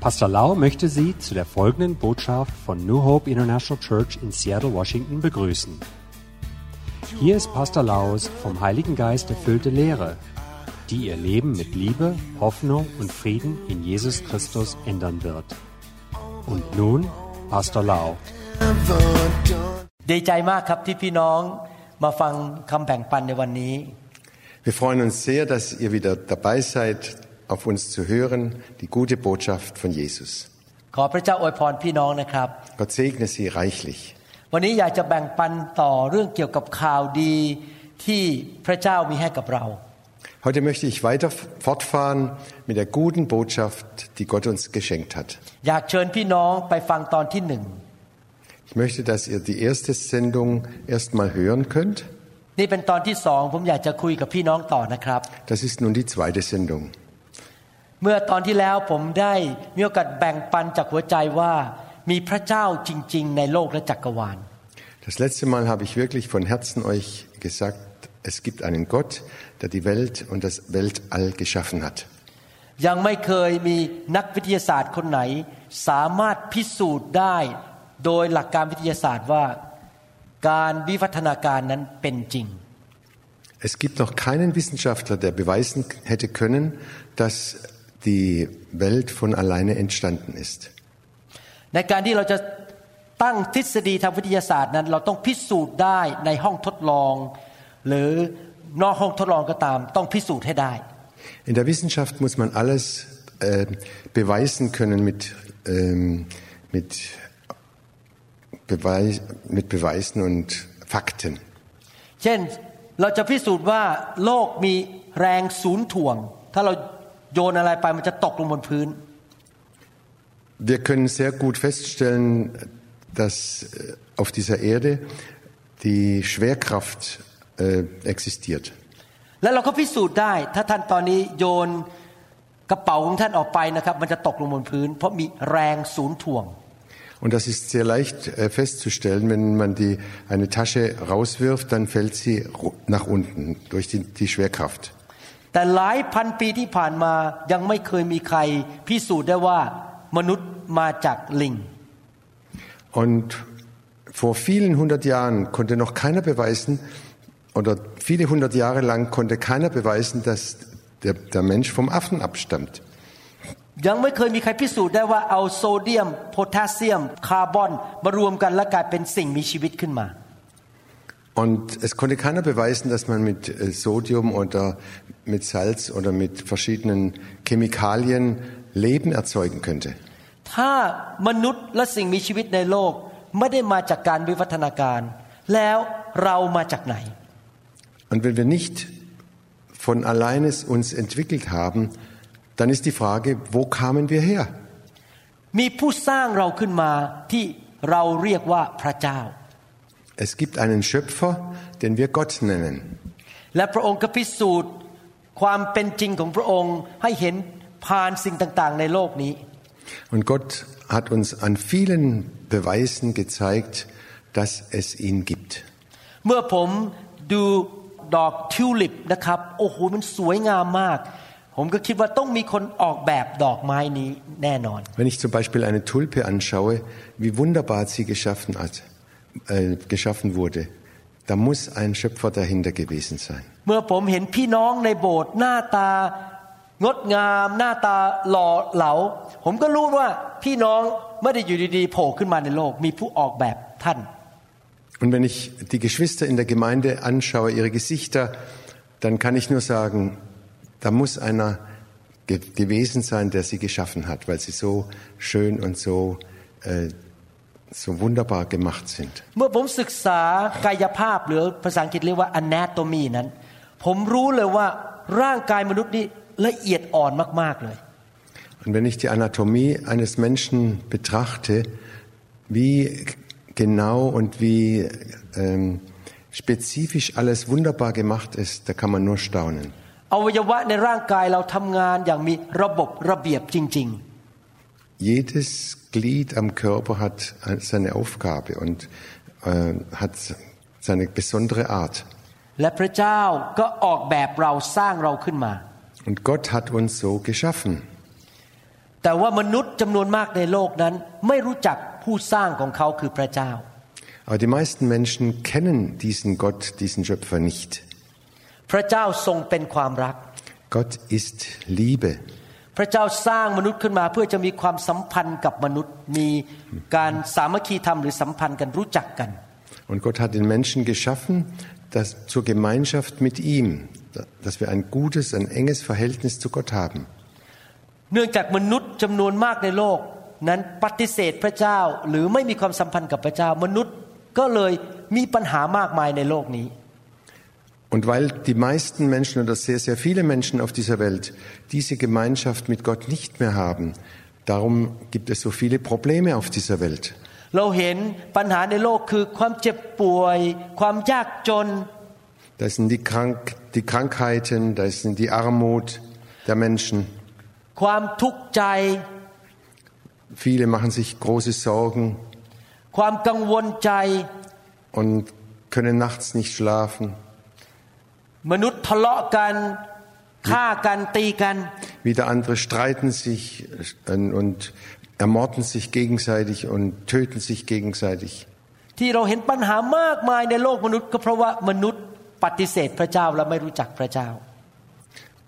Pastor Lau möchte Sie zu der folgenden Botschaft von New Hope International Church in Seattle, Washington begrüßen. Hier ist Pastor Laus vom Heiligen Geist erfüllte Lehre, die Ihr Leben mit Liebe, Hoffnung und Frieden in Jesus Christus ändern wird. Und nun Pastor Lau. ดีใจมากครับที่พี่น้องมาฟังคำแบ่งปันในวันนี้ Wir freuen uns sehr, dass ihr wieder dabei seid, auf uns zu hören, die gute Botschaft von Jesus. ขอพระเจ้าอวยพรพี่น้องนะครับ Gott segne sie reichlich. วันนี้อยากจะแบ่งปันต่อเรื่องเกี่ยวกับข่าวดีที่พระเจ้ามีให้กับเรา Heute möchte ich weiter fortfahren mit der guten Botschaft, die Gott uns geschenkt hat. อยากเชิญพี่น้องไปฟังตอนที่หนึ่ง Ich möchte, dass ihr die erste Sendung erstmal hören könnt. นี่เป็นตอนที่สองผมอยากจะคุยกับพี่น้องต่อนะครับ Das ist nun die zweite Sendung. เมื่อตอนที่แล้วผมได้มีโอกาสแบ่งปันจากหัวใจว่ามีพระเจ้าจริง ๆ ในโลกและจักรวาล Das letzte Mal habe ich wirklich von Herzen euch gesagt, es gibt einen Gott, der die Welt und das Weltall geschaffen hat. ยังไม่เคยมีนักวิทยาศาสตร์คนไหน สามารถพิสูจน์ได้ โดยหลักการวิทยาศาสตร์ว่า การวิวัฒนาการนั้นเป็นจริง Es gibt noch keinen Wissenschaftler, der beweisen hätte können, dass die Welt von alleine entstanden ist. ในการที่เราจะตั้งทฤษฎีทางวิทยาศาสตร์นั้น เราต้องพิสูจน์ได้ในห้องทดลอง หรือนอกห้องทดลองก็ตาม ต้องพิสูจน์ให้ได้ In der Wissenschaft muss man alles äh, beweisen können mit, ähm, mit, Beweis, mit Beweisen und Fakten. เช่นเราจะพิสูจน์ว่าโลกมีแรงศูนย์ถ่วง ถ้าเรา wir können sehr gut feststellen, dass äh, auf dieser Erde die Schwerkraft äh, existiert. Und das ist sehr leicht äh, festzustellen, wenn man die, eine Tasche rauswirft, dann fällt sie nach unten durch die, die Schwerkraft. แต่หลายพันปีที่ผ่านมายังไม่เคยมีใครพิสูจน์ได้ว่ามนุษย์มาจากลิง Und vor vielen hundert Jahren konnte noch keiner beweisen, oder viele hundert Jahre lang konnte keiner beweisen, dass der, der Mensch vom Affen abstammt. ยังไม่เคยมีใครพิสูจน์ได้ว่าเอาโซเดียม โพแทสเซียม คาร์บอน มารวมกันและกลายเป็นสิ่งมีชีวิตขึ้นมา Und es konnte keiner beweisen, dass man mit äh, Sodium oder mit Salz oder mit verschiedenen Chemikalien Leben erzeugen könnte. ถ้ามนุษย์และสิ่งมีชีวิตในโลก ไม่ได้มาจากการวิวัฒนาการ แล้วเรามาจากไหน Und wenn wir nicht von alleine es uns entwickelt haben, dann ist die Frage, wo kamen wir her? มีผู้สร้างเราขึ้นมาที่เราเรียกว่าพระเจ้า Es gibt einen Schöpfer, den wir Gott nennen. และพระองค์ก็พิสูจน์ความเป็นจริงของพระองค์ให้เห็นผ่านสิ่งต่างๆ ในโลกนี้ Und Gott hat uns an vielen Beweisen gezeigt, dass es ihn gibt. เมื่อผมดูดอกทิวลิปนะครับ โอ้โหมันสวยงามมาก ผมก็คิดว่าต้องมีคนออกแบบดอกไม้นี้แน่นอน Wenn ich zum Beispiel eine Tulpe anschaue, wie wunderbar sie geschaffen, hat, äh, geschaffen wurde, da muss ein Schöpfer dahinter gewesen sein. เมื่อผมเห็นพี่น้องในโบสถ์หน้าตางดงาม หน้าตาหล่อเหลา ผมก็รู้ว่าพี่น้องไม่ได้อยู่ดีๆโผล่ขึ้นมาในโลก มีผู้ออกแบบท่าน Und wenn ich die Geschwister in der Gemeinde anschaue, ihre Gesichter, dann kann ich nur sagen, da muss einer ge gewesen sein, der sie geschaffen hat, weil sie so schön und so, äh, so wunderbar gemacht sind. เมื่อผมศึกษากายภาพหรือภาษาอังกฤษเรียกว่า anatomy นั้น ผมรู้เลยว่าร่างกายมนุษย์นี่ละเอียดอ่อนมากๆเลย Und wenn ich die Anatomie eines Menschen betrachte, wie genau und wie ähm, spezifisch alles wunderbar gemacht ist, da kann man nur staunen. อวัยวะในร่างกายเราทำงานอย่างมีระบบระเบียบจริง Jedes Glied am Körper hat äh, seine Aufgabe und äh, hat seine besondere Art. Und Gott hat uns so geschaffen. Aber die meisten Menschen kennen diesen Gott, diesen Schöpfer nicht. Gott ist Liebe. พระเจ้าสร้างมนุษย์ขึ้นมาเพื่อจะมีความสัมพันธ์กับมนุษย์ มีการสามัคคีธรรมหรือสัมพันธ์กันรู้จักกัน Und Gott hat den Menschen geschaffen, dass zur Gemeinschaft mit ihm, dass wir ein gutes, ein enges Verhältnis zu Gott haben. เนื่องจากมนุษย์จำนวนมากในโลกนั้นปฏิเสธพระเจ้าหรือไม่มีความสัมพันธ์กับพระเจ้า มนุษย์ก็เลยมีปัญหามากมายในโลกนี้ Und weil die meisten Menschen oder sehr, sehr viele Menschen auf dieser Welt diese Gemeinschaft mit Gott nicht mehr haben, darum gibt es so viele Probleme auf dieser Welt. Da sind die, Krank die Krankheiten, da sind die Armut der Menschen. Viele machen sich große Sorgen und können nachts nicht schlafen. Wieder andere streiten sich äh, und ermorden sich gegenseitig und töten sich gegenseitig.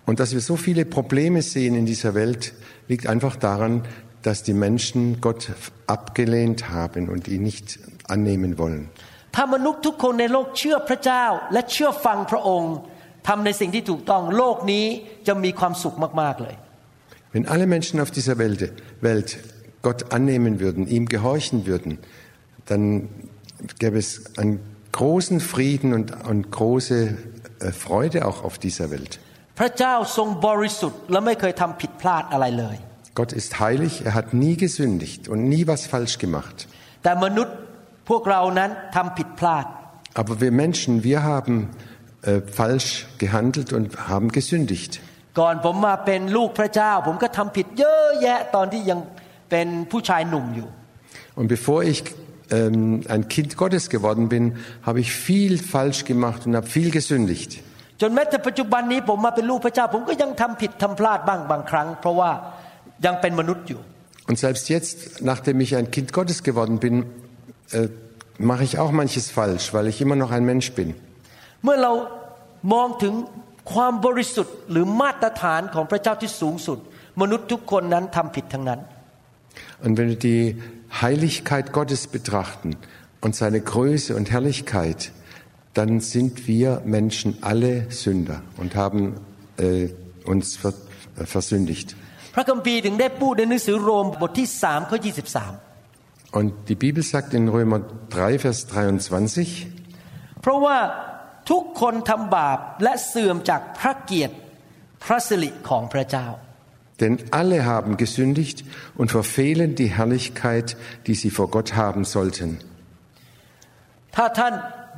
Und dass wir so viele Probleme sehen in dieser Welt, liegt einfach daran, dass die Menschen Gott abgelehnt haben und ihn nicht annehmen wollen. ถ้ามนุษย์ทุกคนในโลกเชื่อพระเจ้า และเชื่อฟังพระองค์ทำในสิ่งที่ถูกต้องโลกนี้จะมีความสุขมากๆเลย Wenn alle Menschen auf dieser Welt, Welt Gott annehmen würden, ihm gehorchen würden, dann gäbe es einen großen Frieden und, und große äh, Freude auch auf dieser Welt. พระเจ้าทรงบริสุทธิ์และไม่เคยทำผิดพลาดอะไรเลย Gott ist heilig, er hat nie gesündigt und nie was falsch gemacht. แต่มนุษย์ พวกเรานั้นทำผิดพลาด Aber wir Menschen, wir haben äh, falsch gehandelt und haben gesündigt. ก่อนผมมาเป็นลูกพระเจ้า ผมก็ทำผิดเยอะแยะตอนที่ยังเป็นผู้ชายหนุ่มอยู่ Und bevor ich ähm, ein Kind Gottes geworden bin, habe ich viel falsch gemacht und habe viel gesündigt. จนแม้แต่ปัจจุบันนี้ผมมาเป็นลูกพระเจ้า ผมก็ยังทำผิดทำพลาดบ้างบางครั้ง เพราะว่ายังเป็นมนุษย์อยู่ Und selbst jetzt, nachdem ich ein Kind Gottes geworden bin, äh, mache ich auch manches falsch, weil ich immer noch ein Mensch bin. เมื่อเรามองถึงความบริสุทธิ์หรือมาตรฐานของพระเจ้าที่สูงสุด มนุษย์ทุกคนนั้นทำผิดทั้งนั้น Und wenn wir die Heiligkeit Gottes betrachten und seine Größe und Herrlichkeit, dann sind wir Menschen alle Sünder und haben äh, uns ver äh, versündigt. พระคัมภีร์ถึงได้พูดในหนังสือโรมบทที่3ข้อ23 Und die Bibel sagt in Römer 3, Vers 23, เพราะว่าทุกคนทำบาปและเสื่อมจากพระเกียรติพระสิริของพระเจ้า denn alle haben gesündigt und verfehlen die Herrlichkeit, die sie vor Gott haben sollten. ถ้าท่าน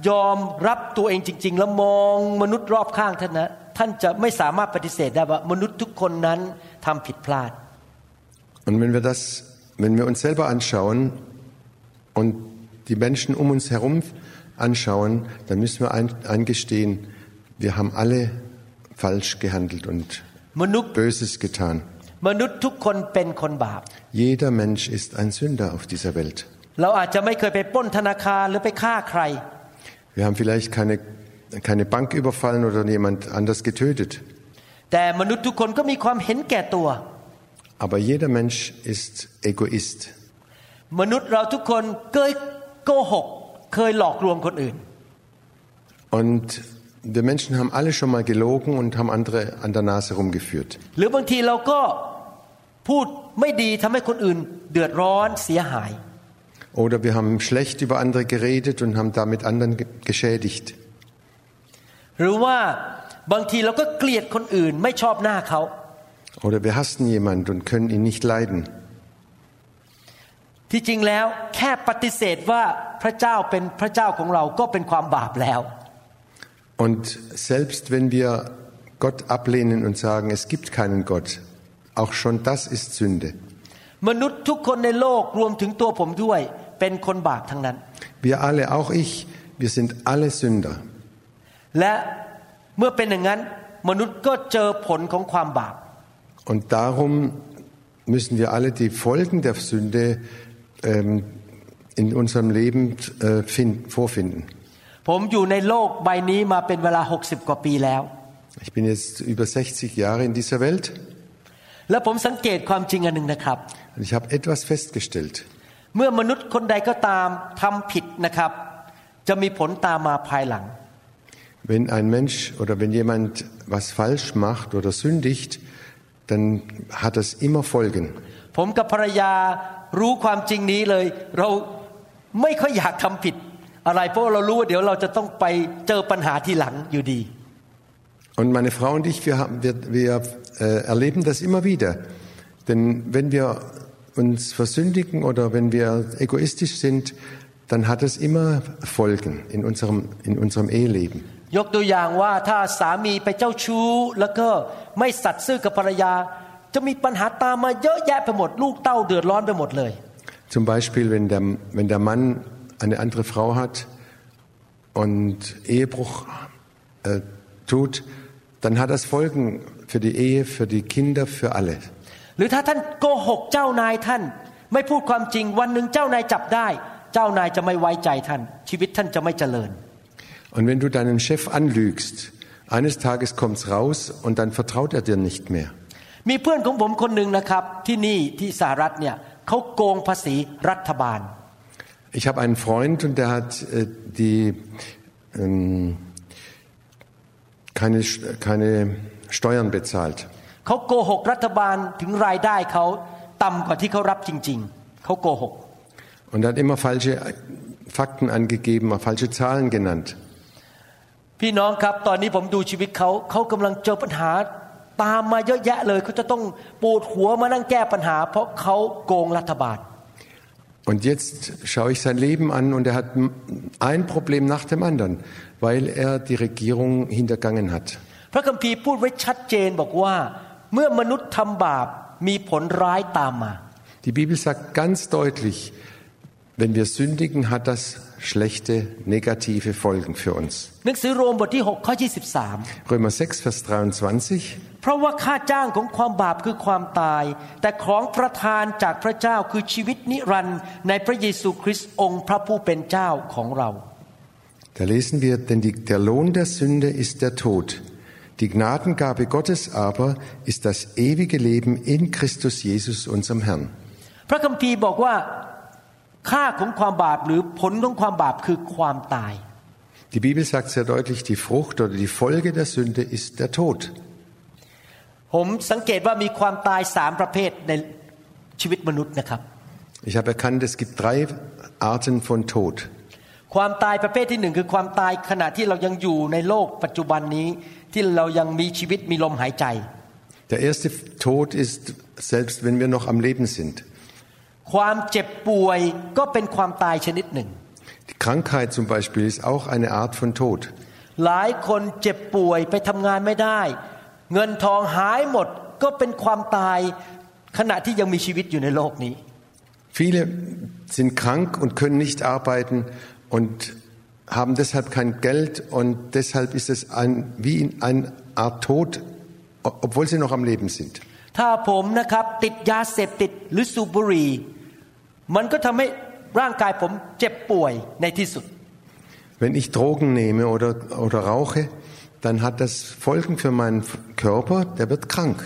ยอมรับตัวเองจริง ๆ แล้วมองมนุษย์รอบข้างท่านนะท่านจะไม่สามารถปฏิเสธได้ว่ามนุษย์ทุกคนนั้นทำผิดพลาด Und wenn wir das, wenn wir uns selber anschauen und die Menschen um uns herum anschauen, dann müssen wir ein, eingestehen, wir haben alle falsch gehandelt und มนุษย์ Böses getan. มนุษย์ทุกคนเป็นคนบาป Jeder Mensch ist ein Sünder auf dieser Welt. เราอาจจะไม่เคยไปปล้นธนาคารหรือไปฆ่าใคร Wir haben vielleicht keine, keine Bank überfallen oder jemand anders getötet. แต่มนุษย์ทุกคนก็มีความเห็นแก่ตัว Aber jeder Mensch ist Egoist. มนุษย์เราทุกคนเคยโกหก เคยหลอกลวงคนอื่น Und wir Menschen haben alle schon mal gelogen und haben andere an der Nase rumgeführt. หรือบางทีเราก็พูดไม่ดีทำให้คนอื่น เดือดร้อนเสียหาย Oder wir haben schlecht über andere geredet und haben damit anderen ge- geschädigt. หรือว่าบางทีเราก็เกลียดคนอื่น ไม่ชอบหน้าเขา Oder wir hassen jemand und können ihn nicht leiden. ที่จริงแล้วแค่ปฏิเสธว่าพระเจ้าเป็นพระเจ้าของเราก็เป็นความบาปแล้ว Und selbst wenn wir Gott ablehnen und sagen, es gibt keinen Gott, auch schon das ist Sünde. มนุษย์ทุกคนในโลกรวมถึงตัวผมด้วย เป็นคนบาปทั้งนั้น Wir alle, auch ich, wir sind alle Sünder. และเมื่อเป็นอย่างนั้น มนุษย์ก็เจอผลของความบาป Und darum müssen wir alle die Folgen der Sünde ähm, in unserem Leben äh, find, vorfinden. ผมอยู่ในโลกใบนี้มาเป็นเวลา 60 กว่าปีแล้ว Ich bin jetzt über 60 Jahre in dieser Welt และผมสังเกตความจริงอันหนึ่งนะครับ und ich habe etwas festgestellt. เมื่อมนุษย์คนใดก็ตามทำผิดนะครับ จะมีผลตามมาภายหลัง Wenn ein Mensch oder wenn jemand was falsch macht oder sündigt, dann hat das immer Folgen. ผมกับภรรยารู้ความจริงนี้เลย เราไม่ค่อยอยากทำผิด อะไรเพราะเรารู้ว่าเดี๋ยวเราจะต้องไปเจอปัญหาทีหลังอยู่ดี Und meine Frau und ich, wir, haben, wir, wir äh, erleben das immer wieder. Denn wenn wir uns versündigen oder wenn wir egoistisch sind, dann hat es immer Folgen in unserem, in unserem Eheleben. ยกตัวอย่างว่าถ้าสามีไปเจ้าชู้ แล้วก็ไม่สัตย์ซื่อกับภรรยา จะมีปัญหาตามมาเยอะแยะไปหมด ลูกเต้าเดือดร้อนไปหมดเลย Zum Beispiel, wenn der, wenn der Mann eine andere Frau hat und Ehebruch äh, tut, dann hat das Folgen für die Ehe, für die Kinder, für alle. หรือถ้าท่านโกหกเจ้านายท่าน ไม่พูดความจริงวันหนึ่งเจ้านายจับได้ เจ้านายจะไม่ไว้ใจท่าน ชีวิตท่านจะไม่เจริญ Und wenn du deinen Chef anlügst, eines Tages kommt's raus und dann vertraut er dir nicht mehr. มีเพื่อนของผมคนหนึ่งนะครับ ที่นี่ที่สหรัฐเนี่ยเขาโกงภาษีรัฐบาล Ich habe einen Freund und der hat äh, die ähm, keine, keine Steuern bezahlt. เขาโกหกรัฐบาลถึงรายได้เขาต่ำกว่าที่เขารับจริง ๆ เขาโกหก Und er hat immer falsche Fakten angegeben, falsche Zahlen genannt. พี่น้องครับตอนนี้ผมดูชีวิตเขาเขากำลังเจอปัญหาตามมาเยอะแยะเลยเขาจะต้องปวดหัวมานั่งแก้ปัญหา เพราะเขาโกงรัฐบาล Und jetzt schaue ich sein Leben an und er hat ein Problem nach dem anderen, weil er die Regierung hintergangen hat. พระคัมภีร์พูดไว้ชัดเจนบอกว่า เมื่อมนุษย์ทำบาปมีผลร้ายตามมา Die Bibel sagt ganz deutlich, wenn wir sündigen, hat das schlechte, negative Folgen für uns. หนังสือโรมบทที่6ข้อ23 Römer 6, Vers 23. เพราะว่าค่าจ้างของความบาปคือความตาย แต่ของประทานจากพระเจ้าคือชีวิตนิรันดร์ในพระเยซูคริสต์องค์พระผู้เป็นเจ้าของเรา Da lesen wir, denn die, der Lohn der Sünde ist der Tod. Die Gnadengabe Gottes aber ist das ewige Leben in Christus Jesus, unserem Herrn. พระคัมภีร์บอกว่า ค่าของความบาปหรือผลของความบาปคือความตาย Die Bibel sagt sehr deutlich, die Frucht oder die Folge der Sünde ist der Tod. ผมสังเกตว่ามีความตายสามประเภทในชีวิตมนุษย์นะครับ Ich habe erkannt, es gibt drei Arten von Tod. ความตายประเภทที่หนึ่งคือความตายขณะที่เรายังอยู่ในโลกปัจจุบันนี้ที่เรายังมีชีวิตมีลมหายใจ Der erste Tod ist, selbst wenn wir noch am Leben sind. ความเจ็บป่วยก็เป็นความตายชนิดหนึ่ง Die Krankheit zum Beispiel ist auch eine Art von Tod. หลายคนเจ็บป่วยไปทำงานไม่ได้ เงินทองหายหมดก็เป็นความตายขณะที่ยังมีชีวิตอยู่ในโลกนี้ Viele sind krank und können nicht arbeiten und haben deshalb kein Geld und deshalb ist es ein, wie eine Art Tod, obwohl sie noch am Leben sind. ถ้าผมนะครับติดยาเสพติดหรือสูบบุหรี่ มันก็ทำให้ร่างกายผมเจ็บป่วยในที่สุด Wenn ich Drogen nehme oder, oder rauche, dann hat das Folgen für meinen Körper, der wird krank.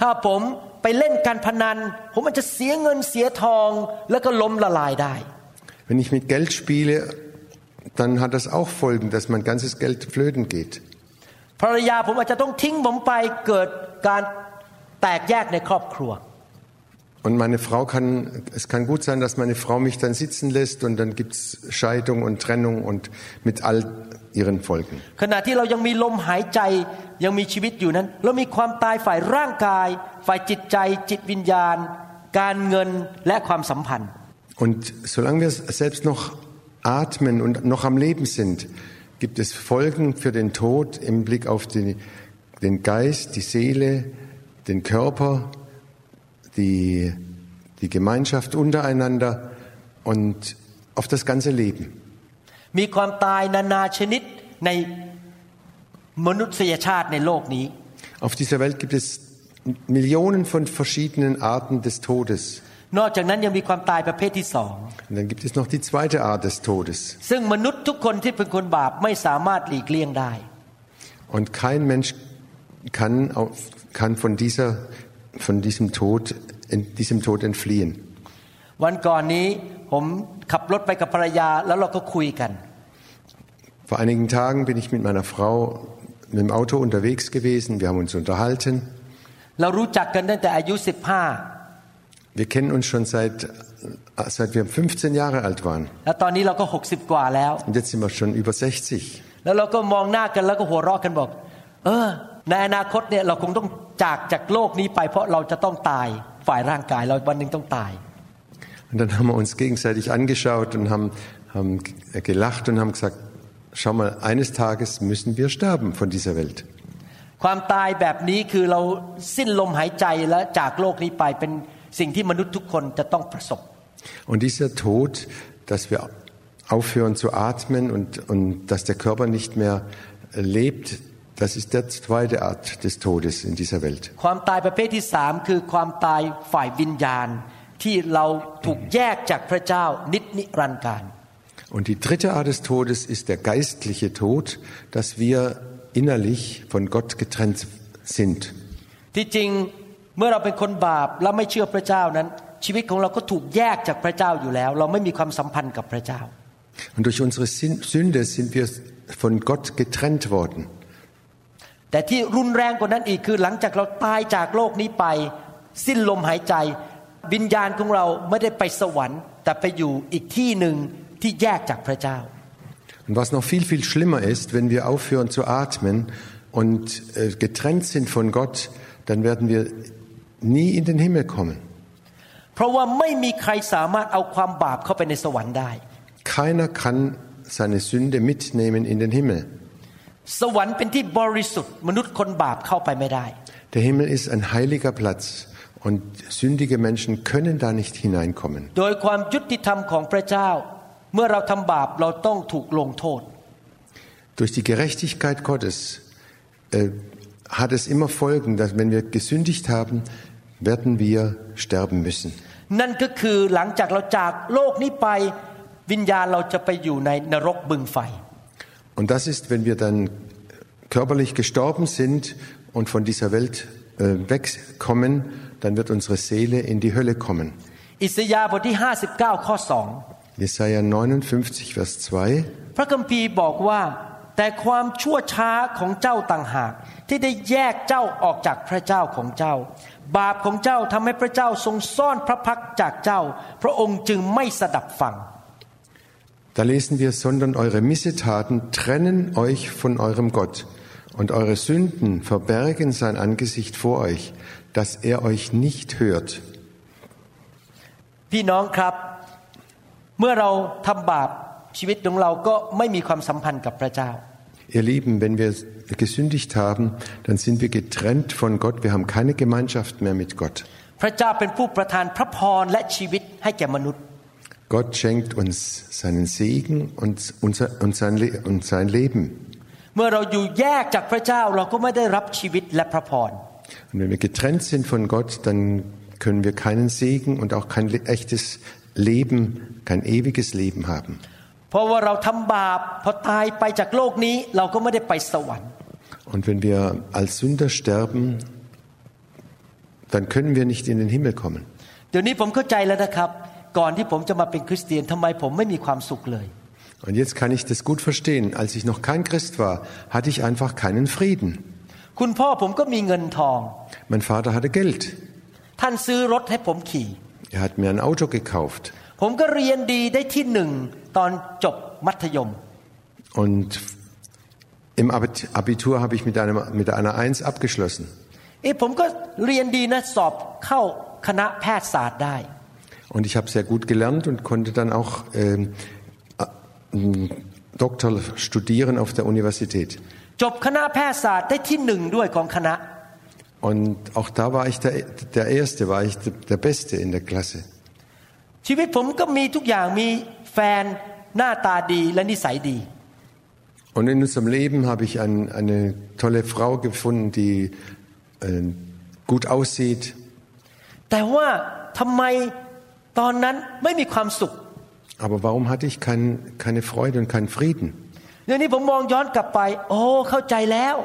ถ้าผมไปเล่นการพนัน ผมอาจจะเสียเงินเสียทองแล้วก็ล้มละลายได้ Wenn ich mit Geld spiele, dann hat das auch Folgen, dass mein ganzes Geld flöten geht. ภรรยาผมอาจจะต้องทิ้งผมไปเกิดการแตกแยกในครอบครัว Und meine Frau kann, es kann gut sein, dass meine Frau mich dann sitzen lässt und dann gibt's Scheidung und Trennung und mit all ihren Folgen. ขณะที่เรายังมีลมหายใจยังมีชีวิตอยู่นั้น เรามีความตายฝ่ายร่างกาย ฝ่ายจิตใจ จิตวิญญาณ การเงินและความสัมพันธ์ Und solange wir selbst noch atmen und noch am Leben sind, gibt es Folgen für den Tod im Blick auf die, den Geist, die Seele, den Körper, die, die Gemeinschaft untereinander und auf das ganze Leben. มีความตายนานาชนิดในมนุษยชาติในโลกนี้ Auf dieser Welt gibt es Millionen von verschiedenen Arten des Todes. นอกจากนั้นยังมีความตายประเภทที่สอง Und dann gibt es noch die zweite Art des Todes. ซึ่งมนุษย์ทุกคนที่เป็นคนบาปไม่สามารถหลีกเลี่ยงได้ Und kein Mensch kann, auf, kann von, dieser, von diesem, Tod, in diesem Tod entfliehen. วันก่อนนี้ผมขับรถไปกับภรรยาแล้วเราก็คุยกัน Vor einigen Tagen bin ich mit meiner Frau mit dem Auto unterwegs gewesen. Wir haben uns unterhalten. เรารู้จักกันตั้งแต่อายุ Wir kennen uns schon seit, seit wir 15 Jahre alt waren. 15 แล้วตอนนี้เราก็ 60 กว่าแล้ว Und jetzt sind wir schon über 60. แล้วเราก็มองหน้ากันแล้วก็หัวเราะกันบอก เออ ในอนาคตเนี่ยเราคงต้องจากจากโลกนี้ไป เพราะเราจะต้องตายฝ่ายร่างกายเราวันหนึ่งต้องตาย Und dann haben wir uns gegenseitig angeschaut und haben, haben gelacht und haben gesagt, schau mal, eines Tages müssen wir sterben von dieser Welt. ความตายแบบนี้คือเราสิ้นลมหายใจและจากโลกนี้ไปเป็นสิ่งที่มนุษย์ทุกคนจะต้องประสบ Und dieser Tod, dass wir aufhören zu atmen und, und dass der Körper nicht mehr lebt, das ist der zweite Art des Todes in dieser Welt. ความตายประเภทที่สามคือความตายฝ่ายวิญญาณ ที่เราถูกแยกจากพระเจ้านิจนิรันดร์การ Und die dritte Art des Todes ist der geistliche Tod, dass wir innerlich von Gott getrennt sind. ที่จริงเมื่อเราเป็นคนบาปและไม่เชื่อพระเจ้านั้น ชีวิตของเราก็ถูกแยกจากพระเจ้าอยู่แล้ว เราไม่มีความสัมพันธ์กับพระเจ้า Und durch unsere Sin- Sünde sind wir von Gott getrennt worden. แต่ที่รุนแรงกว่านั้นอีกคือหลังจากเราตายจากโลกนี้ไป สิ้นลมหายใจ วิญญาณของเราไม่ได้ไปสวรรค์ แต่ไปอยู่อีกที่หนึ่งที่แยกจากพระเจ้า Und was noch viel, viel schlimmer ist, wenn wir aufhören zu atmen und äh, getrennt sind von Gott, dann werden wir nie in den Himmel kommen. เพราะว่าไม่มีใครสามารถเอาความบาปเข้าไปในสวรรค์ได้ Keiner kann seine Sünde mitnehmen in den Himmel. สวรรค์เป็นที่บริสุทธิ์มนุษย์คนบาปเข้าไปไม่ได้ Der Himmel ist ein heiliger Platz und sündige Menschen können da nicht hineinkommen. โดยความยุติธรรมของพระเจ้า เมื่อเราทำบาปเราต้องถูกลงโทษ Durch die Gerechtigkeit Gottes äh, hat es immer Folgen, dass wenn wir gesündigt haben, werden wir sterben müssen. นั่นก็คือหลังจากเราจากโลกนี้ไปวิญญาณเราจะไปอยู่ในนรกบึงไฟ Und das ist, wenn wir dann körperlich gestorben sind und von dieser Welt äh, wegkommen, dann wird unsere Seele in die Hölle kommen. อิสยาห์บทที่ 59 ข้อ Jesaja 59, Vers 2. 2 พระคัมภีร์บอกว่า แต่ความชั่วช้าของเจ้าต่างหาก ที่ได้แยกเจ้าออกจากพระเจ้าของเจ้า บาปของเจ้าทำให้พระเจ้าทรงซ่อนพระพักตร์จากเจ้า พระองค์จึงไม่สดับฟัง Da lesen wir, sondern eure Missetaten trennen euch von eurem Gott und eure Sünden verbergen sein Angesicht vor euch, dass er euch nicht hört. พี่น้องครับ เมื่อเราทำบาปชีวิตของเราก็ไม่มีความสัมพันธ์กับพระเจ้า Ihr Lieben, wenn wir gesündigt haben, dann sind wir getrennt von Gott, wir haben keine Gemeinschaft mehr mit Gott. พระเจ้าเป็นผู้ประทานพระพรและชีวิตให้แก่มนุษย์ Gott schenkt uns seinen Segen und, unser, und, sein, Le und sein Leben. เมื่อเราอยู่แยกจากพระเจ้าเราก็ไม่ได้รับชีวิตและพระพร Und wenn wir getrennt sind von Gott, dann können wir keinen Segen und auch kein le- echtes Leben, kein ewiges Leben haben. เพราะว่าเราทำบาปพอตายไปจากโลกนี้เราก็ไม่ได้ไปสวรรค์ Und wenn wir als Sünder sterben, dann können wir nicht in den Himmel kommen. เดี๋ยวนี้ผมเข้าใจแล้วนะครับ ก่อนที่ผมจะมาเป็นคริสเตียนทำไมผมไม่มีความสุขเลย Und jetzt kann ich das gut verstehen. Als ich noch kein Christ war, hatte ich einfach keinen Frieden. คุณพ่อผมก็มีเงินทอง Mein Vater hatte Geld. ท่านซื้อรถให้ผมขี่ Er hat mir ein Auto gekauft. ผมก็เรียนดีได้ที่หนึ่งตอนจบมัธยม Und im Abit- Abitur habe ich mit, einem, mit einer Eins abgeschlossen. เอ้ผมก็เรียนดีนะสอบเข้าคณะแพทยศาสตร์ได้ Und ich habe sehr gut gelernt und konnte dann auch ähm, äh, Doktor studieren auf der Universität. จบคณะแพทยศาสตร์ได้ที่หนึ่งด้วยของคณะ Und auch da war ich der, der Erste, war ich der, der Beste in der Klasse. ชีวิตผมก็มีทุกอย่างมีแฟนหน้าตาดีและนิสัยดี Und in unserem Leben habe ich ein, eine tolle Frau gefunden, die äh, gut aussieht. แต่ว่าทำไม ตอนนั้นไม่มีความสุข Aber warum hatte ich kein, keine Freude und keinen Frieden? เดี๋ยวนี้ผมมองย้อนกลับไป โอ้เข้าใจแล้ว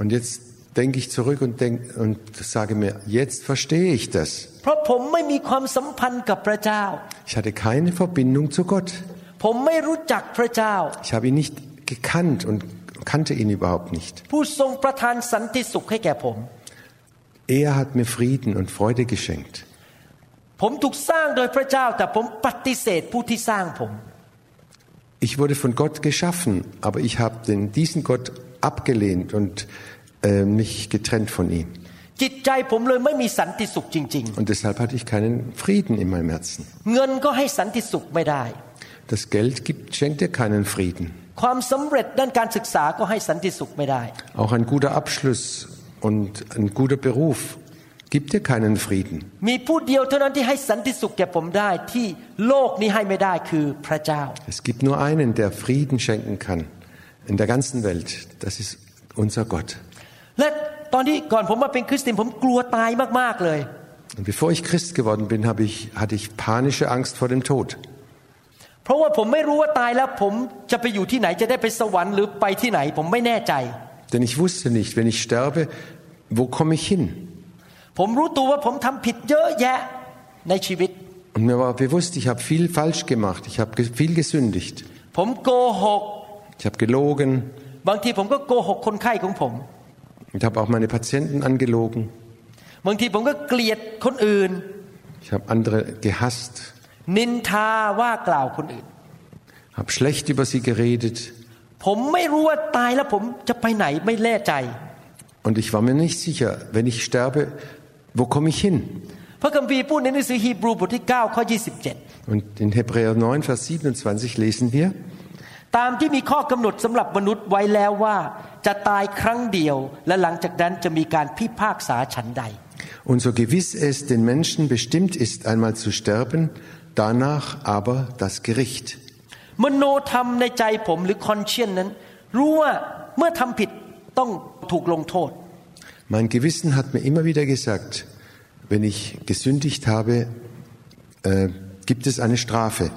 Und jetzt denke ich zurück und, denk, und sage mir, jetzt verstehe ich das. เพราะผมไม่มีความสัมพันธ์กับพระเจ้า Ich hatte keine Verbindung zu Gott. ผมไม่รู้จักพระเจ้า Ich habe ihn nicht gekannt und kannte ihn überhaupt nicht. ผู้ทรงประทานสันติสุขให้แก่ผม Er hat mir Frieden und Freude geschenkt. ผมถูกสร้างโดยพระเจ้า แต่ผมปฏิเสธผู้ที่สร้างผม Ich wurde von Gott geschaffen, aber ich habe den, diesen Gott abgelehnt und äh, mich getrennt von ihm. จิตใจผมเลยไม่มีสันติสุขจริง Und deshalb hatte ich keinen Frieden in meinem Herzen. ๆ เงินก็ให้สันติสุขไม่ได้ Das Geld gibt, schenkt dir keinen Frieden. ความสำเร็จด้านการศึกษาก็ให้สันติสุขไม่ได้ Auch ein guter Abschluss und ein guter Beruf gibt dir keinen Frieden. มีผู้เดียวเท่านั้นที่ให้สันติสุขแก่ผมได้ ที่โลกนี้ให้ไม่ได้คือพระเจ้า Es gibt nur einen, der Frieden schenken kann in der ganzen Welt. Das ist unser Gott. และตอนที่ก่อนผมมาเป็นคริสเตียนผมกลัวตายมากๆเลย Und bevor ich Christ geworden bin, habe ich, hatte ich panische Angst vor dem Tod. เพราะว่าผมไม่รู้ว่าตายแล้วผมจะไปอยู่ที่ไหนจะได้ไปสวรรค์หรือไปที่ไหน ผมไม่แน่ใจ Denn ich wusste nicht, wenn ich sterbe, wo komme ich hin? ผมรู้ตัวว่าผมทำผิดเยอะแยะในชีวิต Und mir war bewusst, ich habe viel falsch gemacht. Ich habe ge- viel gesündigt. ผมโกหก Ich habe gelogen. บางทีผมก็โกหกคนไข้ของผม Ich habe auch meine Patienten angelogen. บางทีผมก็เกลียดคนอื่น Ich habe andere gehasst. นินทาว่ากล่าวคนอื่น Habe schlecht über sie geredet. ผมไม่รู้ว่าตายแล้วผมจะไปไหนไม่แน่ใจ Und ich war mir nicht sicher, wenn ich sterbe, wo komme ich hin? พระคัมภีร์พูดในหนังสือฮีบรูบทที่9ข้อ27 Und in Hebräer 9, Vers 27 lesen wir, ตามที่มีข้อกำหนดสำหรับมนุษย์ไว้แล้วว่า จะตายครั้งเดียว และหลังจากนั้นจะมีการพิพากษาฉันใด und so gewiss es den Menschen bestimmt ist, einmal zu sterben, danach aber das Gericht. มโนธรรมในใจผมหรือคอนเชียนนั้น รู้ว่าเมื่อทำผิดต้องถูกลงโทษ Mein Gewissen hat mir immer wieder gesagt, wenn ich gesündigt habe, äh, gibt es eine Strafe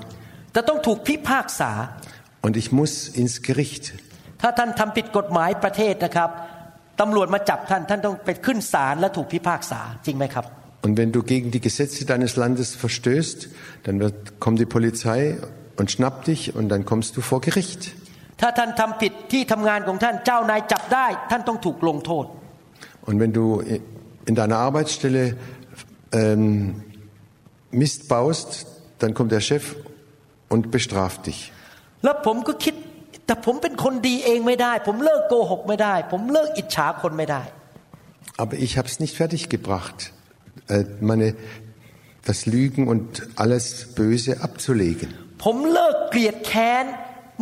แต่ต้องถูกพิพากษา und ich muss ins Gericht. ถ้าท่านทำผิดกฎหมายประเทศนะครับตำรวจมาจับท่านท่านต้องไปขึ้นศาลและถูกพิพากษาจริงไหมครับ Und wenn du gegen die Gesetze deines Landes verstößt, dann wird, kommt die Polizei und schnappt dich und dann kommst du vor Gericht. ถ้าท่านทำผิดที่ทำงานของท่านเจ้านายจับได้ ท่านต้องถูกลงโทษ Und wenn du in deiner Arbeitsstelle ähm, Mist baust, dann kommt der Chef und bestraft dich. แล้วผมก็คิด แต่ผมเป็นคนดีเองไม่ได้ ผมเลิกโกหกไม่ได้ ผมเลิกอิจฉาคนไม่ได้ Aber ich habe es nicht fertiggebracht, äh, meine, das Lügen und alles Böse abzulegen. ผมเลิกเกลียดแค้น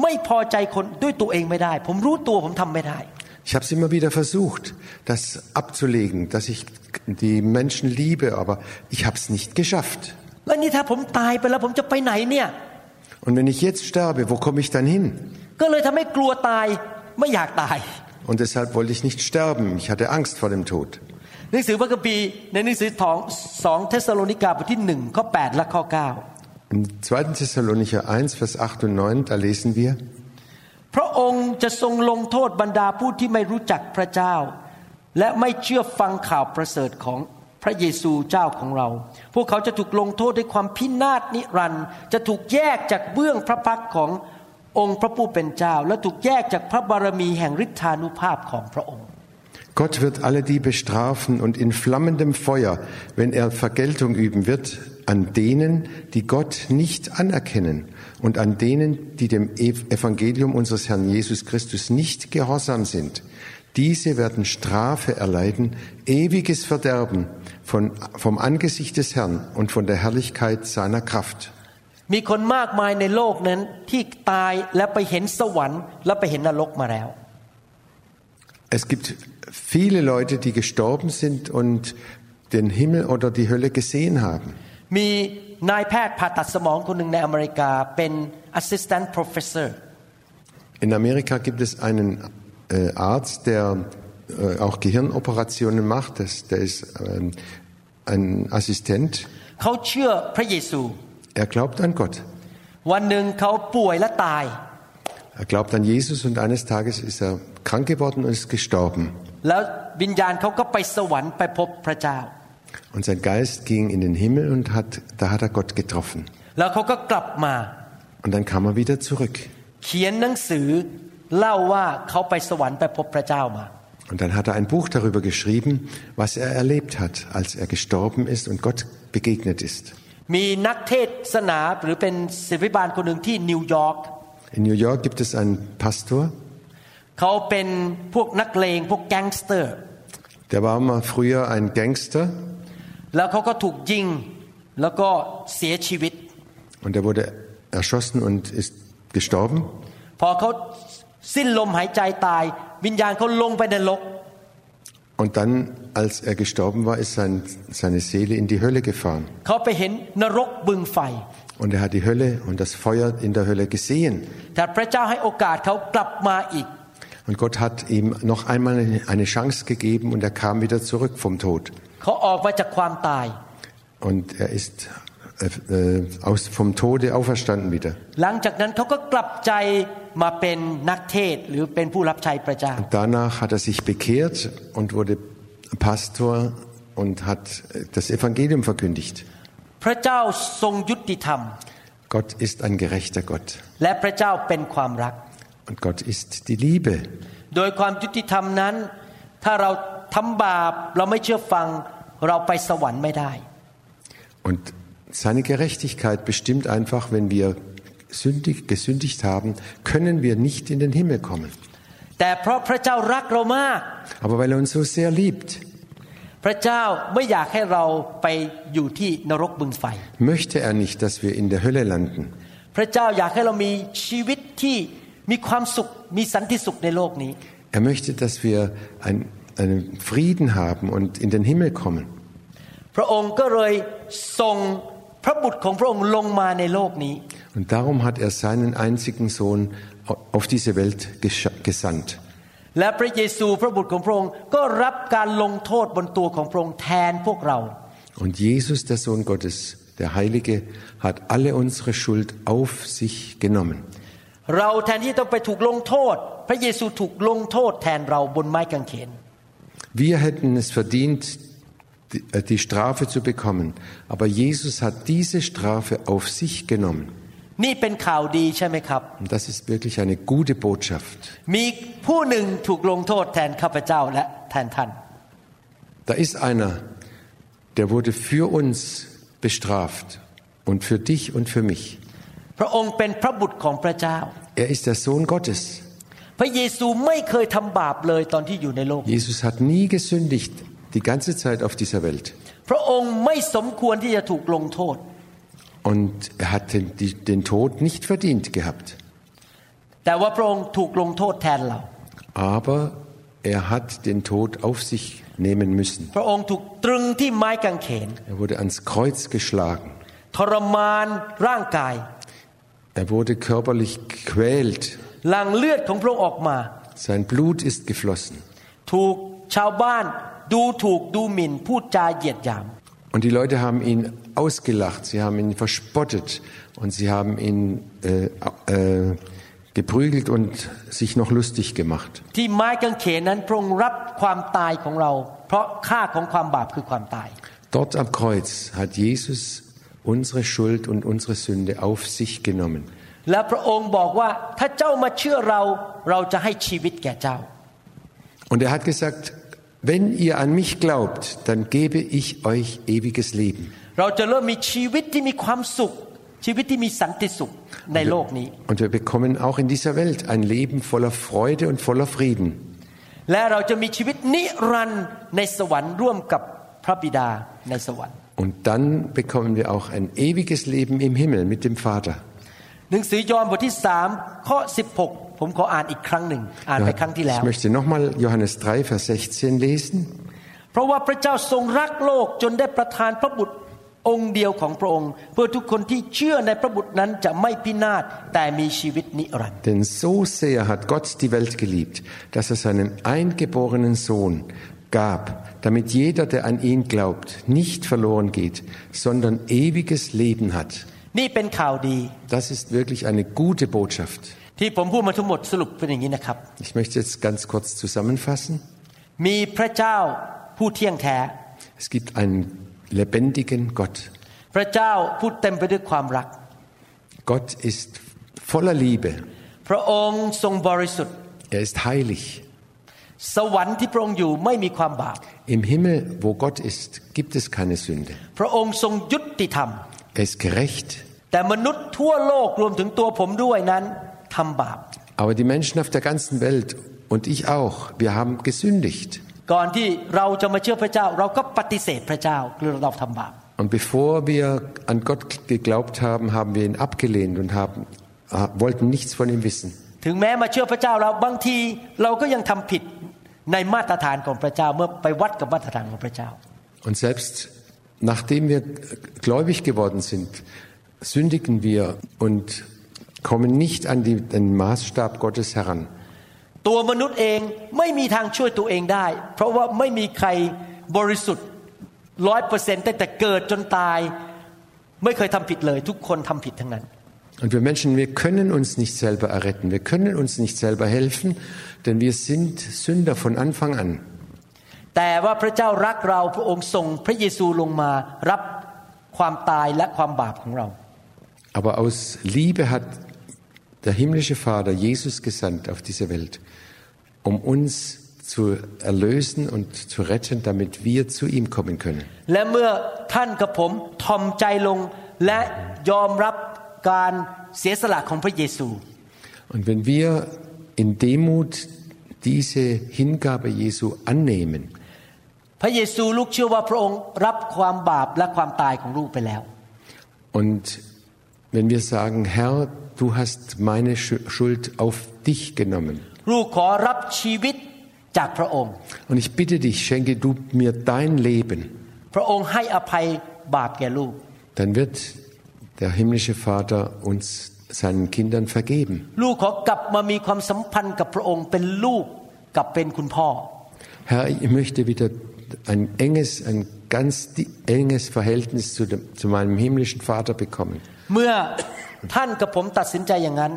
ไม่พอใจคนด้วยตัวเองไม่ได้ ผมรู้ตัวผมทำไม่ได้ Ich habe es immer wieder versucht, das abzulegen, dass ich die Menschen liebe, aber ich habe es nicht geschafft. แล้วนี่ถ้าผมตายไปแล้วผมจะไปไหนเนี่ย Und wenn ich jetzt sterbe, wo komme ich dann hin? ก็เลยทำให้กลัวตายไม่อยากตาย Und deshalb wollte ich nicht sterben. Ich hatte Angst vor dem Tod. หนังสือพระคัมภีร์ในหนังสือของสองเทสโลนิกาบทที่หนึ่งข้อ8และข้อ9 Im 2. Thessalonicher 1, Vers 8 und 9, da lesen wir, พระองค์จะทรงลงโทษบรรดาผู้ที่ไม่รู้จักพระเจ้า และไม่เชื่อฟังข่าวประเสริฐของพระเยซูเจ้าของเรา พวกเขาจะถูกลงโทษด้วยความพินาศนิรันด์จะถูกแยกจากเบื้องพระพักขององค์พระผู้เป็นเจ้า และถูกแยกจากพระบารมีแห่งฤทธานุภาพของพระองค์ Gott wird alle die bestrafen und in flammendem Feuer, wenn er Vergeltung üben wird, an denen, die Gott nicht anerkennen und an denen, die dem Evangelium unseres Herrn Jesus Christus nicht gehorsam sind. Diese werden Strafe erleiden, ewiges Verderben von, vom Angesicht des Herrn und von der Herrlichkeit seiner Kraft. มีคนมากมายในโลกนั้นที่ตายและไปเห็นสวรรค์และไปเห็นนรกมาแล้ว Es gibt viele Leute, die gestorben sind und den Himmel oder die Hölle gesehen haben. มี นายแพทย์ผ่าตัดสมองคนหนึ่งในอเมริกาเป็น assistant professor In Amerika gibt es einen äh, Arzt, der äh, auch Gehirnoperationen macht. Das, der ist ähm, ein Assistent. เขาเชื่อพระเยซู Er glaubt an Gott. วันหนึ่งเขาป่วยและตาย Er glaubt an Jesus und eines Tages ist er krank geworden und ist gestorben. แล้ววิญญาณเขาก็ไปสวรรค์ไปพบพระเจ้า und sein Geist ging in den Himmel und hat, da hat er Gott getroffen. Und dann kam er wieder zurück. Und dann hat er ein Buch darüber geschrieben, was er erlebt hat, als er gestorben ist und Gott begegnet ist. In New York gibt es einen Pastor. Der war mal früher ein Gangster แล้วเขาก็ถูกยิงแล้วก็เสียชีวิต und er wurde erschossen und ist gestorben. พอเขาสิ้นลมหายใจตาย วิญญาณเขาลงไปในนรก Und dann, als er gestorben war, ist sein, seine Seele in die Hölle gefahren. เขาไปเห็นนรกบึงไฟ Und er hat die Hölle und das Feuer in der Hölle gesehen. แต่พระเจ้าให้โอกาสเขากลับมาอีก Und Gott hat ihm noch einmal eine- eine Chance gegeben und er kam wieder zurück vom Tod. เขาออกมาจากความตาย Und er ist äh, äh, aus, vom Tode auferstanden wieder. หลังจากนั้นเขาก็กลับใจมาเป็นนักเทศน์หรือเป็นผู้รับใช้พระเจ้า Danach hat er sich bekehrt und wurde Pastor und hat äh, das Evangelium verkündigt. พระเจ้าทรงยุติธรรม Gott ist ein gerechter Gott และพระเจ้าเป็นความรัก und Gott ist die Liebe. โดยความยุติธรรมนั้น ถ้าเรา ทำบาปเราไม่เชื่อฟังเราไปสวรรค์ไม่ได้ Und seine Gerechtigkeit bestimmt einfach, wenn wir sündig, gesündigt haben, können wir nicht in den Himmel kommen. แต่เพราะพระเจ้ารักเรามาก Aber weil er uns so sehr liebt, พระเจ้าไม่อยากให้เราไปอยู่ที่นรกบึงไฟ möchte er nicht, dass wir in der Hölle landen. พระเจ้าอยากให้เรามีชีวิตที่มีความสุขมีสันติสุขในโลกนี้ Er möchte, dass wir ein, einen Frieden haben und in den Himmel kommen. พระองค์ก็เลยส่งพระบุตรของพระองค์ลงมาในโลกนี้ Und darum hat er seinen einzigen Sohn auf diese Welt gescha- gesandt. และพระเยซูพระบุตรของพระองค์ก็รับการลงโทษบนตัวของพระองค์แทนพวกเรา Und Jesus, der Sohn Gottes, der Heilige, hat alle unsere Schuld auf sich genommen. เราแทนที่ต้องไปถูกลงโทษ พระเยซูถูกลงโทษแทนเราบนไม้กางเขน wir hätten es verdient, äh, die Strafe zu bekommen. Aber Jesus hat diese Strafe auf sich genommen. Und das ist wirklich eine gute Botschaft. Da ist einer, der wurde für uns bestraft und für dich und für mich. Er ist der Sohn Gottes. พระเยซูไม่เคยทำบาปเลยตอนที่อยู่ในโลก Jesus hat nie gesündigt, die ganze Zeit auf dieser Welt. พระองค์ไม่สมควรที่จะถูกลงโทษ Und er hat den, die, den Tod nicht verdient gehabt. แต่ว่าพระองค์ถูกลงโทษแทนเรา Aber er hat den Tod auf sich nehmen müssen. พระองค์ถูกตรึงที่ไม้กางเขน Er wurde ans Kreuz geschlagen. ทรมานร่างกาย Er wurde körperlich gequält. Sein Blut ist geflossen. Und die Leute haben ihn ausgelacht, sie haben ihn verspottet und sie haben ihn äh, äh, geprügelt und sich noch lustig gemacht. Dort am Kreuz hat Jesus unsere Schuld und unsere Sünde auf sich genommen. และพระองค์บอกว่าถ้าเจ้ามาเชื่อเราเราจะให้ชีวิตแก่เจ้า Und er hat gesagt, wenn ihr an mich glaubt, dann gebe ich euch ewiges Leben. เราจะเริ่มมีชีวิตที่มีความสุข ชีวิตที่มีสันติสุขในโลกนี้ Und wir bekommen auch in dieser Welt ein Leben voller Freude und voller Frieden. และเราจะมีชีวิตนิรันดร์ในสวรรค์ร่วมกับพระบิดาในสวรรค์ Und dann bekommen wir auch ein ewiges Leben im Himmel mit dem Vater. หนังสือยอห์นบทที่สามข้อ 16 ผมขออ่านอีกครั้งหนึ่ง อ่านไปครั้งที่แล้ว Ich möchte nochmal Johannes 3, Vers 16 lesen. เพราะว่าพระเจ้าทรงรักโลกจนได้ประทานพระบุตร องค์เดียวของพระองค์ เพื่อทุกคนที่เชื่อในพระบุตรนั้นจะไม่พินาศแต่มีชีวิตนิรันดร์ Denn so sehr hat Gott die Welt geliebt, dass er seinen eingeborenen Sohn gab, damit jeder, der an ihn glaubt, nicht verloren geht, sondern ewiges Leben hat. นี่เป็นข่าวดี Das ist wirklich eine gute Botschaft. ที่ผมพูดมาทั้งหมดสรุปเป็นอย่างนี้นะครับ Ich möchte jetzt ganz kurz zusammenfassen. มีพระเจ้าผู้เที่ยงแท้ Es gibt einen lebendigen Gott. พระเจ้าผู้เต็มไปด้วยความรัก Gott ist voller Liebe. พระองค์ทรงบริสุทธิ์ Er ist heilig. สวรรค์ที่พระองค์อยู่ไม่มีความบาป Im Himmel, wo Gott ist, gibt es keine Sünde. พระองค์ทรงยุติธรรม Er ist gerecht. แต่มนุษย์ทั่วโลกรวมถึงตัวผมด้วยนั้นทำบาป Aber die Menschen auf der ganzen Welt und ich auch, wir haben gesündigt. ก่อนที่เราจะมาเชื่อพระเจ้า เราก็ปฏิเสธพระเจ้าหรือเราทำบาป Und bevor wir an Gott geglaubt haben, haben wir ihn abgelehnt und haben, äh, wollten nichts von ihm wissen. ถึงแม้มาเชื่อพระเจ้าแล้วบางทีเราก็ยังทำผิดในมาตรฐานของพระเจ้าเมื่อไปวัดกับมาตรฐานของพระเจ้า Und selbst nachdem wir gläubig geworden sind, sündigen wir und kommen nicht an die, den Maßstab Gottes heran. ตัวมนุษย์เองไม่มีทางช่วยตัวเองได้ เพราะว่าไม่มีใครบริสุทธิ์ร้อยเปอร์เซ็นต์ตั้งแต่เกิดจนตาย ไม่เคยทำผิดเลย ทุกคนทำผิดทั้งนั้น Und wir Menschen, wir können uns nicht selber erretten, wir können uns nicht selber helfen, denn wir sind Sünder von Anfang an. Aber aus Liebe hat der himmlische Vater Jesus gesandt auf diese Welt, um uns zu erlösen und zu retten, damit wir zu ihm kommen können. และเมื่อท่านกับผมทอมใจลงและยอมรับการเสียสละของพระเยซู Und wenn wir in Demut diese Hingabe Jesu annehmen, พระเยซูลูกเชื่อว่าพระองค์รับความบาปและความตายของลูกไปแล้ว und wenn wir sagen, Herr, du hast meine Schuld auf dich genommen. Und ich bitte dich, schenke du mir dein Leben. Dann wird der himmlische Vater uns seinen Kindern vergeben. Herr, ich möchte wieder ein enges, ein ganz enges Verhältnis zu, dem, zu meinem himmlischen Vater bekommen. เมื่อท่านกับผมตัดสินใจอย่างนั้น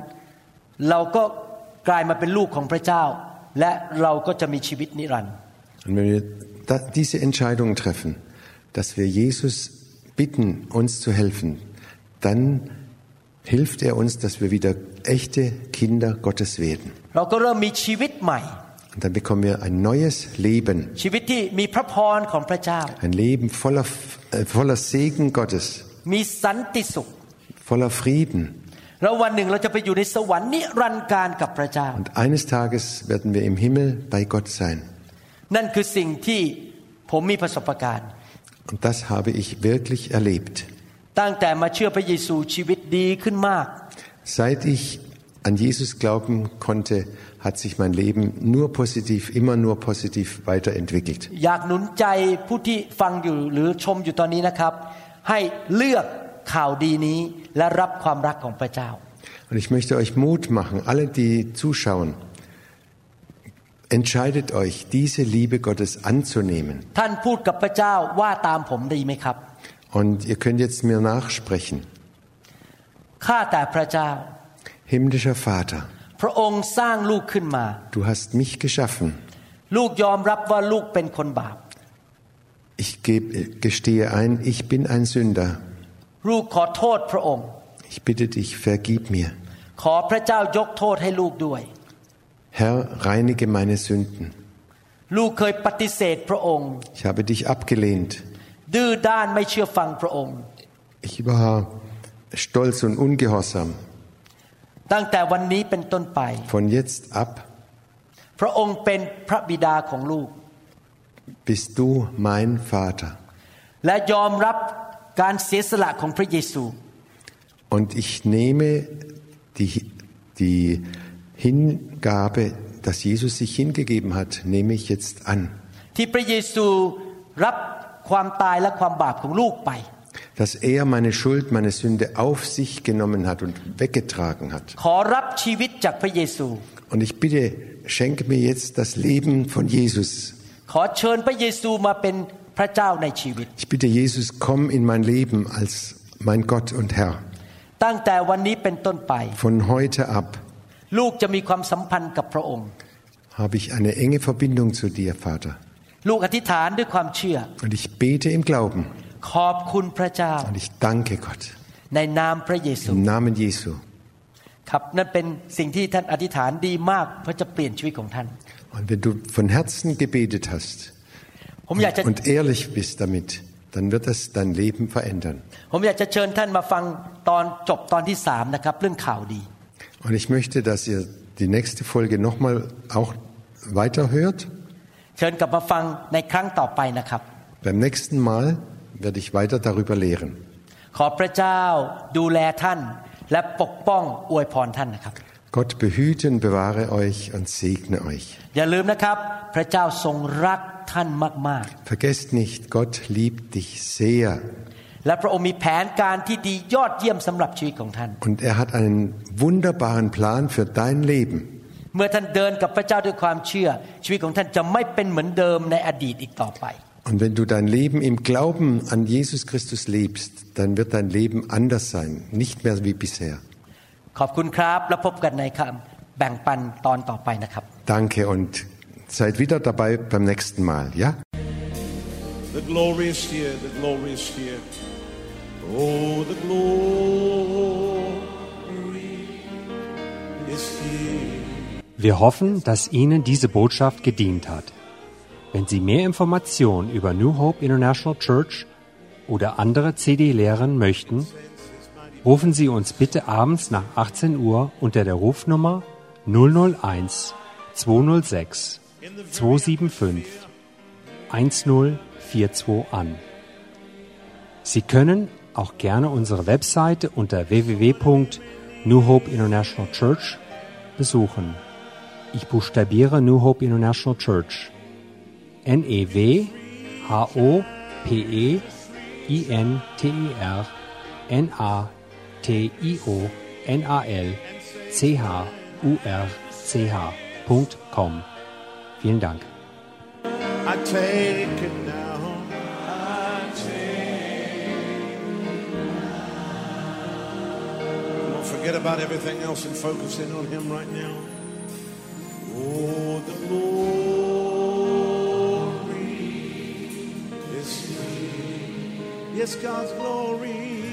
เราก็กลายมาเป็นลูกของพระเจ้า และเราก็จะมีชีวิตนิรันดร์ Und wenn wir da, diese Entscheidung treffen, dass wir Jesus bitten, uns zu helfen, dann hilft er uns, dass wir wieder echte Kinder Gottes werden. เราก็เริ่มมีชีวิตใหม่ Und dann bekommen wir ein neues Leben, ชีวิตที่มีพระพรของพระเจ้า ein Leben voller, äh, voller Segen Gottes, มีสันติสุข voller Frieden. Und eines Tages werden wir im Himmel bei Gott sein. Und das habe ich wirklich erlebt. Seit ich an Jesus glauben konnte, hat sich mein Leben nur positiv, immer nur positiv weiterentwickelt. Ich ยากหนุนใจผู้ที่ฟังอยู่หรือชมอยู่ตอนนี้นะครับ ให้เลือกข่าวดีนี้และรับความรักของพระเจ้า Und ich möchte euch Mut machen, alle, die zuschauen, entscheidet euch, diese Liebe Gottes anzunehmen. ท่านพูดกับพระเจ้าว่าตามผมดีไหมครับ Und ihr könnt jetzt mir nachsprechen. ข้าแต่พระเจ้า Himmlischer Vater, พระองค์สร้างลูกขึ้นมา du hast mich geschaffen. ลูกยอมรับว่าลูกเป็นคนบาป Ich geb- äh, gestehe ein, ich bin ein Sünder. ลูกขอโทษพระองค์ Ich bitte dich, vergib mir. ขอพระเจ้ายกโทษให้ลูกด้วย Herr, reinige meine Sünden. ลูกเคยปฏิเสธพระองค์ Ich habe dich abgelehnt. ดื้อด้านไม่เชื่อฟังพระองค์ Ich war stolz und ungehorsam. ตั้งแต่วันนี้เป็นต้นไป Von jetzt ab พระองค์เป็นพระบิดาของลูก bist du mein Vater. และยอมรับ การเสียสละของพระเยซู Und ich nehme die, die Hingabe, dass Jesus sich hingegeben hat, nehme ich jetzt an. ที่พระเยซูรับความตายและความบาปของลูกไป dass er meine Schuld, meine Sünde auf sich genommen hat und weggetragen hat. ขอรับชีวิตจากพระเยซู Und ich bitte, schenke mir jetzt das Leben von Jesus. ขอเชิญพระเยซูมาเป็น พระเจ้าในชีวิต Ich bitte Jesus, komm in mein Leben als mein Gott und Herr. ตั้งแต่วันนี้เป็นต้นไป Von heute ab ลูกจะมีความสัมพันธ์กับพระองค์ habe ich eine enge Verbindung zu dir, Vater. ลูกอธิษฐานด้วยความเชื่อ Und ich bete im Glauben ขอบคุณพระเจ้า und ich danke Gott ในนามพระเยซู im Namen Jesu. ครับนั่นเป็นสิ่งที่ท่านอธิษฐานดีมากเพราะจะเปลี่ยนชีวิตของท่าน Und wenn du von Herzen gebetet hast ผมอยากจะ und ehrlich bist damit, dann wird das dein Leben verändern. ผมอยากจะเชิญท่านมาฟังตอนจบตอนที่สามนะครับเรื่องข่าวดี Und ich möchte, dass ihr die nächste Folge nochmal auch weiterhört. เชิญกลับมาฟังในครั้งต่อไปนะครับ Beim nächsten Mal werde ich weiter darüber lehren. ขอพระเจ้าดูแลท่าน และปกป้องอวยพรท่านนะครับ Gott behüte und bewahre euch und segne euch. อย่าลืมนะครับ พระเจ้าทรงรักท่านมาก Vergesst nicht, Gott liebt dich sehr ๆ และพระองค์มีแผนการที่ดียอดเยี่ยมสำหรับชีวิตของท่าน und er hat einen wunderbaren Plan für dein Leben. เมื่อท่านเดินกับพระเจ้าด้วยความเชื่อ ชีวิตของท่านจะไม่เป็นเหมือนเดิมในอดีตอีกต่อไป Und wenn du dein Leben im Glauben an Jesus Christus lebst, dann wird dein Leben anders sein, nicht mehr wie bisher. ขอบคุณครับ แล้วพบกันในคำแบ่งปันตอนต่อไปนะครับ Danke und seid wieder dabei beim nächsten Mal, ja? The glory is here, the glory is here. Oh, the glory is here. Wir hoffen, dass Ihnen diese Botschaft gedient hat. Wenn Sie mehr Informationen über New Hope International Church oder andere CD-Lehren möchten, rufen Sie uns bitte abends nach 18 Uhr unter der Rufnummer 001 206 275 1042 an. Sie können auch gerne unsere Webseite unter www.New Hope International Church besuchen. Ich buchstabiere New Hope International Church. N-E-W-H-O-P-E-I-N-T-E-R N-A-T-I-O-N-A-L-C-H-U-R-C-H.com. Vielen Dank. I take it Don't forget about everything else and focus in on Him right now. Oh, the glory is. Yes, God's glory.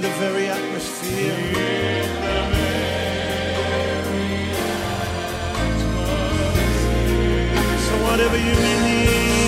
in the very atmosphere. So whatever you need.